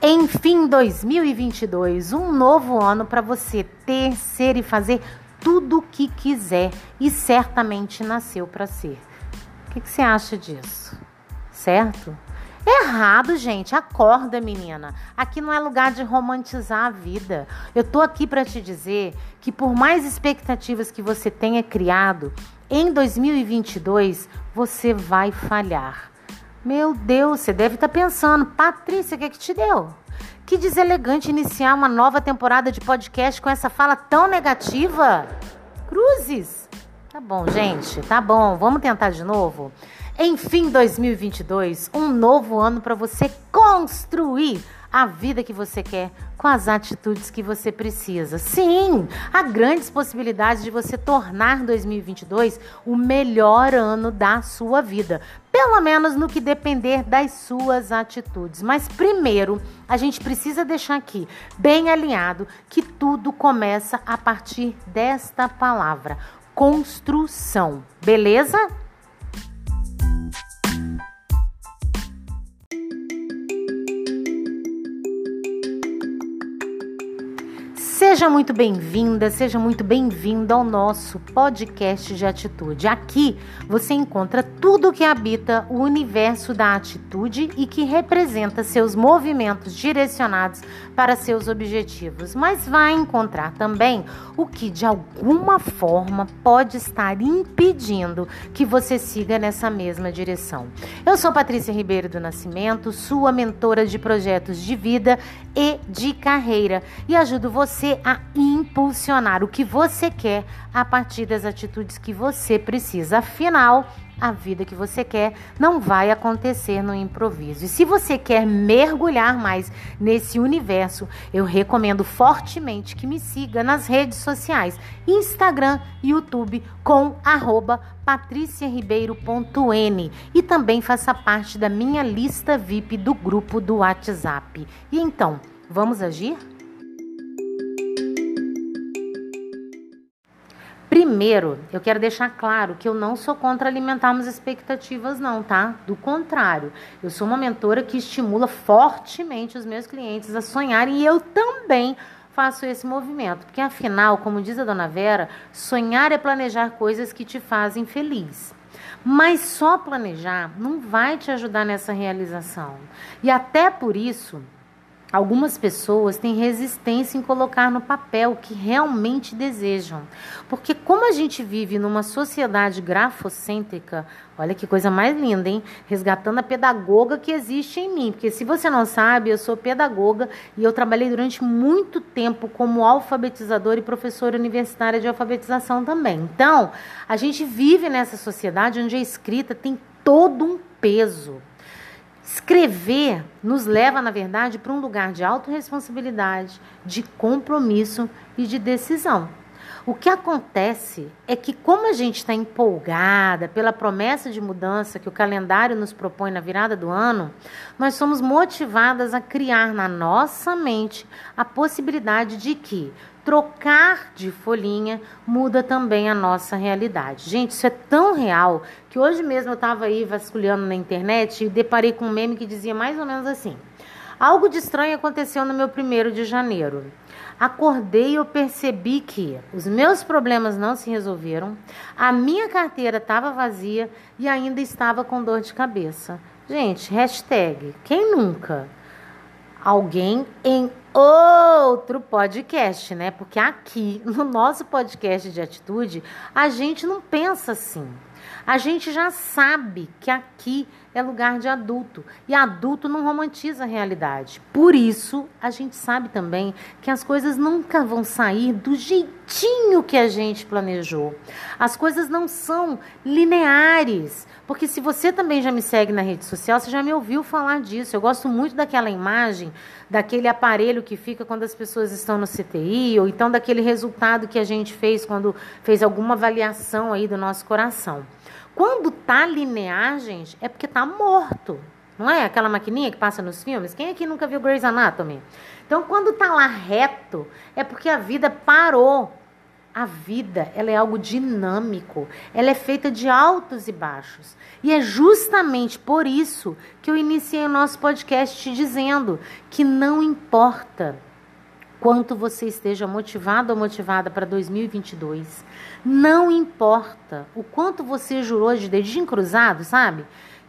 Enfim, 2022, um novo ano para você ter, ser e fazer tudo o que quiser e certamente nasceu para ser. O que, que você acha disso? Certo? Errado, gente. Acorda, menina. Aqui não é lugar de romantizar a vida. Eu tô aqui para te dizer que por mais expectativas que você tenha criado, em 2022 você vai falhar. Meu Deus, você deve estar tá pensando, Patrícia, o que, é que te deu? Que deselegante iniciar uma nova temporada de podcast com essa fala tão negativa. Cruzes. Tá bom, gente, tá bom. Vamos tentar de novo? Enfim, 2022, um novo ano para você construir a vida que você quer com as atitudes que você precisa. Sim, há grandes possibilidades de você tornar 2022 o melhor ano da sua vida, pelo menos no que depender das suas atitudes. Mas primeiro, a gente precisa deixar aqui bem alinhado que tudo começa a partir desta palavra: construção. Beleza? Seja muito bem-vinda, seja muito bem-vindo ao nosso podcast de atitude. Aqui você encontra tudo que habita o universo da atitude e que representa seus movimentos direcionados para seus objetivos, mas vai encontrar também o que de alguma forma pode estar impedindo que você siga nessa mesma direção. Eu sou Patrícia Ribeiro do Nascimento, sua mentora de projetos de vida e de carreira e ajudo você a impulsionar o que você quer a partir das atitudes que você precisa. Afinal, a vida que você quer não vai acontecer no improviso. E se você quer mergulhar mais nesse universo, eu recomendo fortemente que me siga nas redes sociais, Instagram YouTube com patriciaribeiro.n e também faça parte da minha lista VIP do grupo do WhatsApp. E então, vamos agir? Primeiro, eu quero deixar claro que eu não sou contra alimentarmos expectativas, não, tá? Do contrário, eu sou uma mentora que estimula fortemente os meus clientes a sonharem e eu também faço esse movimento, porque afinal, como diz a dona Vera, sonhar é planejar coisas que te fazem feliz. Mas só planejar não vai te ajudar nessa realização. E até por isso, Algumas pessoas têm resistência em colocar no papel o que realmente desejam. Porque, como a gente vive numa sociedade grafocêntrica, olha que coisa mais linda, hein? Resgatando a pedagoga que existe em mim. Porque, se você não sabe, eu sou pedagoga e eu trabalhei durante muito tempo como alfabetizadora e professora universitária de alfabetização também. Então, a gente vive nessa sociedade onde a escrita tem todo um peso. Escrever nos leva, na verdade, para um lugar de autorresponsabilidade, de compromisso e de decisão. O que acontece é que, como a gente está empolgada pela promessa de mudança que o calendário nos propõe na virada do ano, nós somos motivadas a criar na nossa mente a possibilidade de que trocar de folhinha muda também a nossa realidade. Gente, isso é tão real que hoje mesmo eu estava aí vasculhando na internet e deparei com um meme que dizia mais ou menos assim: Algo de estranho aconteceu no meu primeiro de janeiro. Acordei e eu percebi que os meus problemas não se resolveram, a minha carteira estava vazia e ainda estava com dor de cabeça. Gente, hashtag, quem nunca? Alguém em outro podcast, né? Porque aqui, no nosso podcast de atitude, a gente não pensa assim. A gente já sabe que aqui é lugar de adulto e adulto não romantiza a realidade. Por isso, a gente sabe também que as coisas nunca vão sair do jeitinho que a gente planejou. As coisas não são lineares. Porque se você também já me segue na rede social, você já me ouviu falar disso. Eu gosto muito daquela imagem, daquele aparelho que fica quando as pessoas estão no CTI, ou então daquele resultado que a gente fez quando fez alguma avaliação aí do nosso coração. Quando tá linear, gente, é porque tá morto. Não é aquela maquininha que passa nos filmes? Quem aqui nunca viu Grey's Anatomy? Então, quando tá lá reto, é porque a vida parou. A vida, ela é algo dinâmico, ela é feita de altos e baixos. E é justamente por isso que eu iniciei o nosso podcast te dizendo que não importa quanto você esteja motivado ou motivada para 2022, não importa o quanto você jurou de dedinho cruzado, sabe?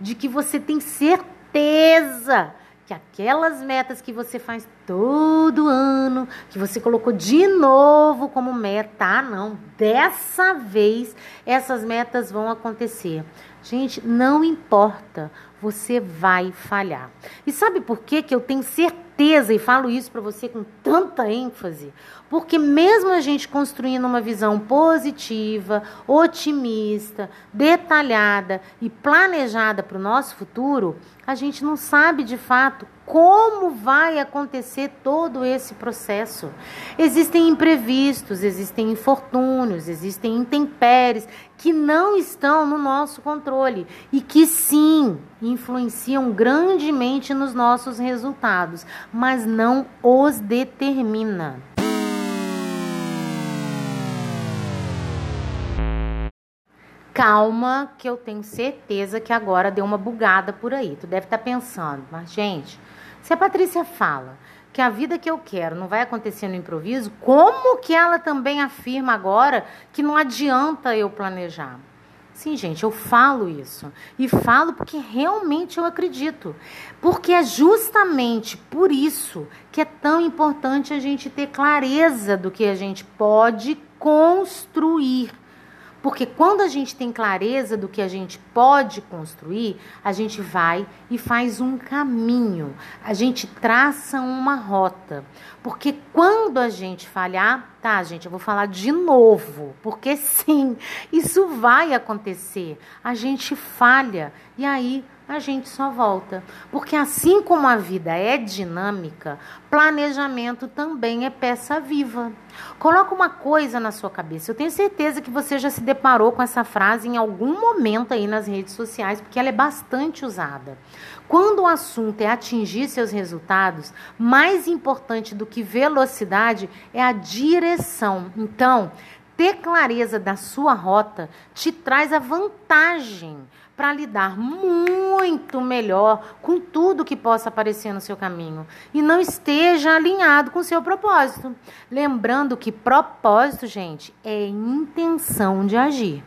De que você tem certeza que aquelas metas que você faz todo ano, que você colocou de novo como meta, ah, não, dessa vez essas metas vão acontecer. Gente, não importa, você vai falhar. E sabe por que que eu tenho certeza e falo isso para você com tanta ênfase? Porque mesmo a gente construindo uma visão positiva, otimista, detalhada e planejada para o nosso futuro, a gente não sabe de fato como vai acontecer todo esse processo. Existem imprevistos, existem infortúnios, existem intempéries que não estão no nosso controle e que sim influenciam grandemente nos nossos resultados, mas não os determina. Calma, que eu tenho certeza que agora deu uma bugada por aí. Tu deve estar tá pensando, mas gente, se a Patrícia fala que a vida que eu quero não vai acontecer no improviso, como que ela também afirma agora que não adianta eu planejar? Sim, gente, eu falo isso. E falo porque realmente eu acredito. Porque é justamente por isso que é tão importante a gente ter clareza do que a gente pode construir. Porque quando a gente tem clareza do que a gente pode construir, a gente vai e faz um caminho, a gente traça uma rota. Porque quando a gente falhar, tá, gente, eu vou falar de novo, porque sim, isso vai acontecer. A gente falha e aí a gente só volta. Porque assim como a vida é dinâmica, planejamento também é peça viva. Coloca uma coisa na sua cabeça. Eu tenho certeza que você já se deparou com essa frase em algum momento aí nas redes sociais, porque ela é bastante usada. Quando o assunto é atingir seus resultados, mais importante do que velocidade é a direção. Então, ter clareza da sua rota te traz a vantagem para lidar muito melhor com tudo que possa aparecer no seu caminho e não esteja alinhado com o seu propósito. Lembrando que propósito, gente, é intenção de agir.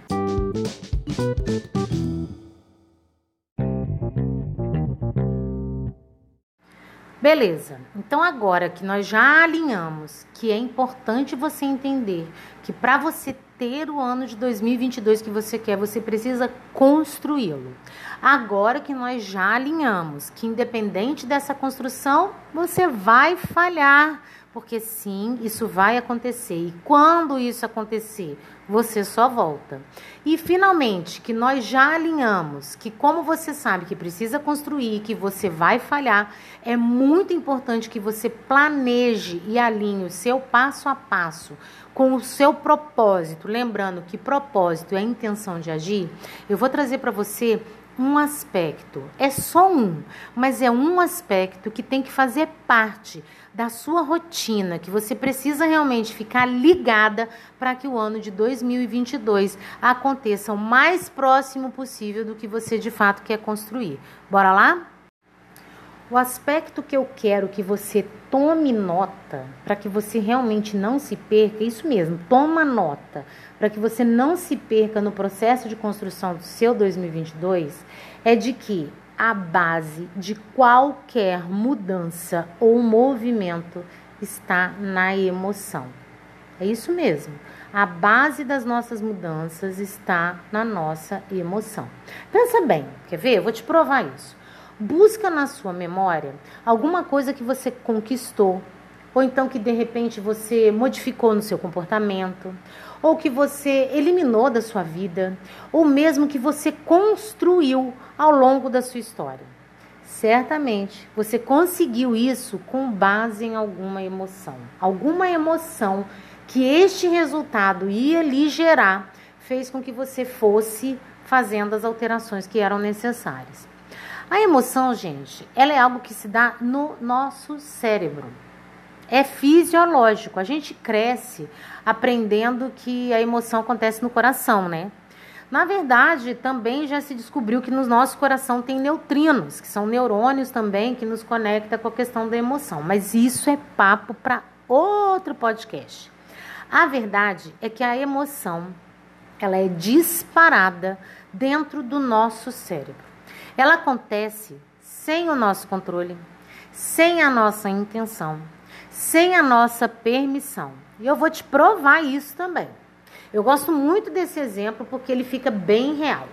Beleza. Então agora que nós já alinhamos que é importante você entender que para você ter o ano de 2022 que você quer, você precisa construí-lo. Agora que nós já alinhamos que independente dessa construção, você vai falhar, porque sim, isso vai acontecer. E quando isso acontecer, você só volta. E finalmente, que nós já alinhamos que, como você sabe que precisa construir, que você vai falhar, é muito importante que você planeje e alinhe o seu passo a passo com o seu propósito. Lembrando que propósito é a intenção de agir. Eu vou trazer para você um aspecto. É só um, mas é um aspecto que tem que fazer parte da sua rotina, que você precisa realmente ficar ligada para que o ano de 2022 aconteça o mais próximo possível do que você de fato quer construir. Bora lá? O aspecto que eu quero que você tome nota, para que você realmente não se perca, é isso mesmo, toma nota, para que você não se perca no processo de construção do seu 2022, é de que a base de qualquer mudança ou movimento está na emoção. É isso mesmo. A base das nossas mudanças está na nossa emoção. Pensa bem, quer ver? Eu vou te provar isso. Busca na sua memória alguma coisa que você conquistou, ou então que de repente você modificou no seu comportamento, ou que você eliminou da sua vida, ou mesmo que você construiu ao longo da sua história. Certamente você conseguiu isso com base em alguma emoção. Alguma emoção que este resultado ia lhe gerar fez com que você fosse fazendo as alterações que eram necessárias. A emoção, gente, ela é algo que se dá no nosso cérebro. É fisiológico. A gente cresce aprendendo que a emoção acontece no coração, né? Na verdade, também já se descobriu que no nosso coração tem neutrinos, que são neurônios também que nos conecta com a questão da emoção. Mas isso é papo para outro podcast. A verdade é que a emoção ela é disparada dentro do nosso cérebro. Ela acontece sem o nosso controle, sem a nossa intenção, sem a nossa permissão. E eu vou te provar isso também. Eu gosto muito desse exemplo porque ele fica bem real.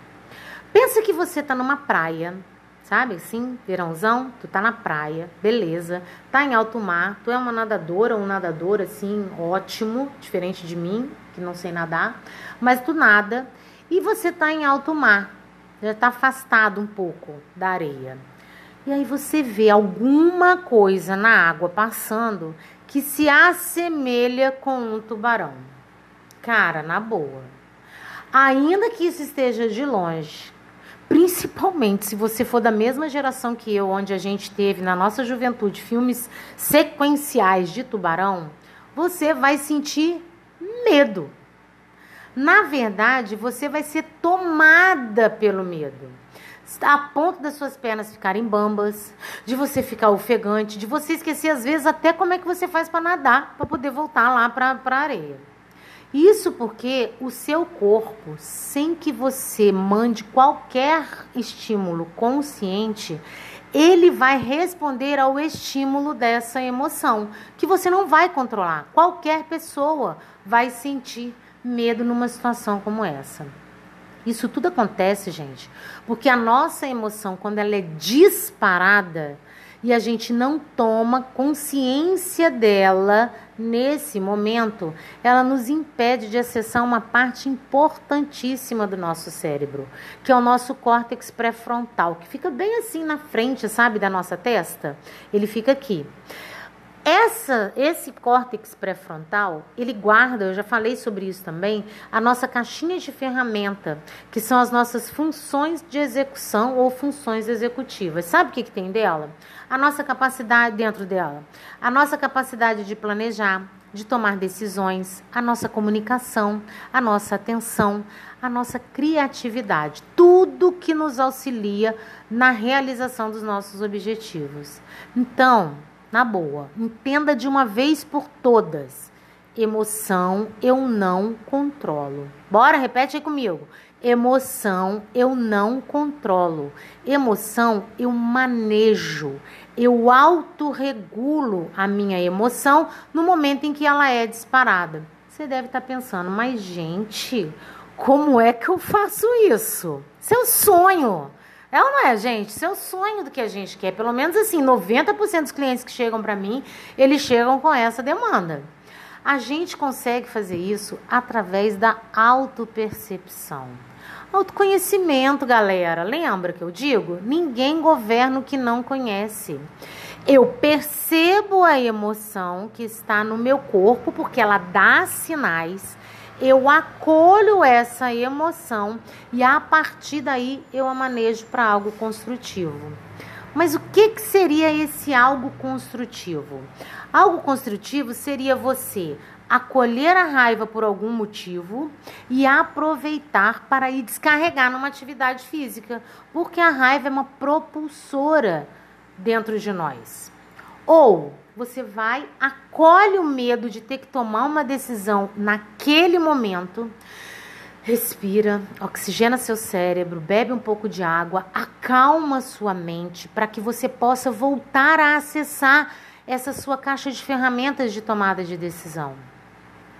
Pensa que você está numa praia, sabe? Assim, verãozão, tu tá na praia, beleza, tá em alto mar, tu é uma nadadora um nadador assim, ótimo, diferente de mim, que não sei nadar, mas tu nada e você tá em alto mar, já tá afastado um pouco da areia. E aí você vê alguma coisa na água passando que se assemelha com um tubarão. Cara, na boa. Ainda que isso esteja de longe, principalmente se você for da mesma geração que eu, onde a gente teve na nossa juventude filmes sequenciais de tubarão, você vai sentir medo. Na verdade, você vai ser tomada pelo medo. A ponto das suas pernas ficarem bambas, de você ficar ofegante, de você esquecer às vezes até como é que você faz para nadar, para poder voltar lá para a areia. Isso porque o seu corpo, sem que você mande qualquer estímulo consciente, ele vai responder ao estímulo dessa emoção, que você não vai controlar. Qualquer pessoa vai sentir medo numa situação como essa. Isso tudo acontece, gente, porque a nossa emoção, quando ela é disparada, e a gente não toma consciência dela nesse momento, ela nos impede de acessar uma parte importantíssima do nosso cérebro, que é o nosso córtex pré-frontal, que fica bem assim na frente, sabe, da nossa testa. Ele fica aqui. Essa, esse córtex pré-frontal, ele guarda, eu já falei sobre isso também, a nossa caixinha de ferramenta, que são as nossas funções de execução ou funções executivas. Sabe o que, que tem dela? A nossa capacidade dentro dela, a nossa capacidade de planejar, de tomar decisões, a nossa comunicação, a nossa atenção, a nossa criatividade, tudo que nos auxilia na realização dos nossos objetivos. Então, na boa, entenda de uma vez por todas. Emoção eu não controlo. Bora, repete aí comigo. Emoção eu não controlo. Emoção eu manejo. Eu autorregulo a minha emoção no momento em que ela é disparada. Você deve estar pensando, mas gente, como é que eu faço isso? Seu sonho. É ou não é, gente? Isso é o sonho do que a gente quer. Pelo menos assim, 90% dos clientes que chegam para mim, eles chegam com essa demanda. A gente consegue fazer isso através da autopercepção. Autoconhecimento, galera. Lembra que eu digo? Ninguém governa o que não conhece. Eu percebo a emoção que está no meu corpo, porque ela dá sinais eu acolho essa emoção e a partir daí eu a manejo para algo construtivo. Mas o que, que seria esse algo construtivo? Algo construtivo seria você acolher a raiva por algum motivo e aproveitar para ir descarregar numa atividade física, porque a raiva é uma propulsora dentro de nós. Ou você vai, acolhe o medo de ter que tomar uma decisão naquele momento, respira, oxigena seu cérebro, bebe um pouco de água, acalma sua mente para que você possa voltar a acessar essa sua caixa de ferramentas de tomada de decisão.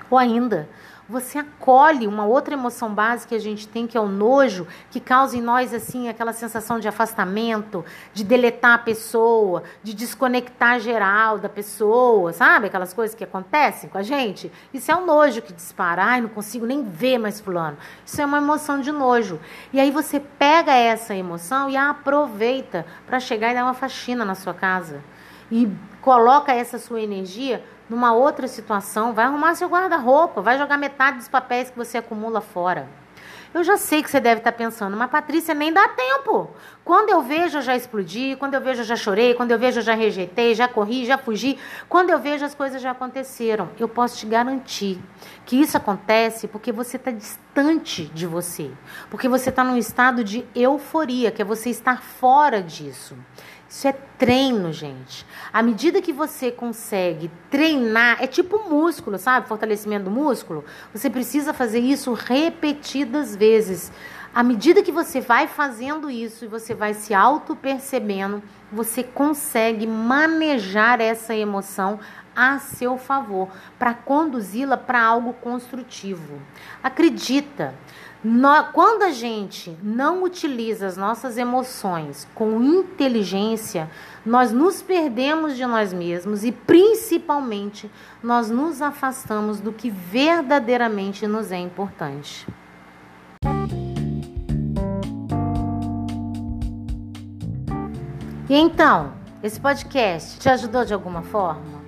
Ou ainda, você acolhe uma outra emoção básica que a gente tem, que é o nojo, que causa em nós assim aquela sensação de afastamento, de deletar a pessoa, de desconectar geral da pessoa, sabe? Aquelas coisas que acontecem com a gente. Isso é um nojo que dispara. Ai, não consigo nem ver mais fulano. Isso é uma emoção de nojo. E aí você pega essa emoção e a aproveita para chegar e dar uma faxina na sua casa. E coloca essa sua energia numa outra situação, vai arrumar seu guarda-roupa, vai jogar metade dos papéis que você acumula fora. Eu já sei que você deve estar pensando, mas Patrícia, nem dá tempo. Quando eu vejo, eu já explodi. Quando eu vejo, eu já chorei. Quando eu vejo, eu já rejeitei, já corri, já fugi. Quando eu vejo, as coisas já aconteceram. Eu posso te garantir que isso acontece porque você está distante de você. Porque você está num estado de euforia, que é você estar fora disso. Isso é treino, gente. À medida que você consegue treinar, é tipo músculo, sabe? Fortalecimento do músculo. Você precisa fazer isso repetidas vezes. À medida que você vai fazendo isso e você vai se auto-percebendo, você consegue manejar essa emoção a seu favor, para conduzi-la para algo construtivo. Acredita, no, quando a gente não utiliza as nossas emoções com inteligência, nós nos perdemos de nós mesmos e, principalmente, nós nos afastamos do que verdadeiramente nos é importante. E então, esse podcast te ajudou de alguma forma?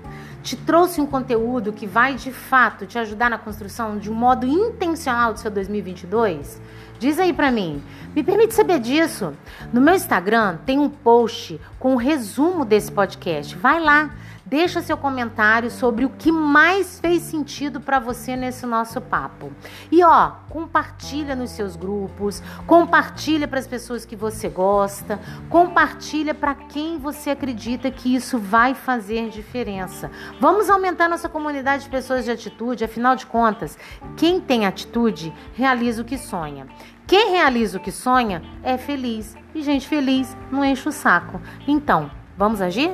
Te trouxe um conteúdo que vai de fato te ajudar na construção de um modo intencional do seu 2022? Diz aí para mim. Me permite saber disso. No meu Instagram tem um post com o um resumo desse podcast. Vai lá. Deixa seu comentário sobre o que mais fez sentido para você nesse nosso papo. E ó, compartilha nos seus grupos, compartilha para as pessoas que você gosta, compartilha para quem você acredita que isso vai fazer diferença. Vamos aumentar nossa comunidade de pessoas de atitude, afinal de contas, quem tem atitude realiza o que sonha. Quem realiza o que sonha é feliz. E gente feliz não enche o saco. Então, vamos agir?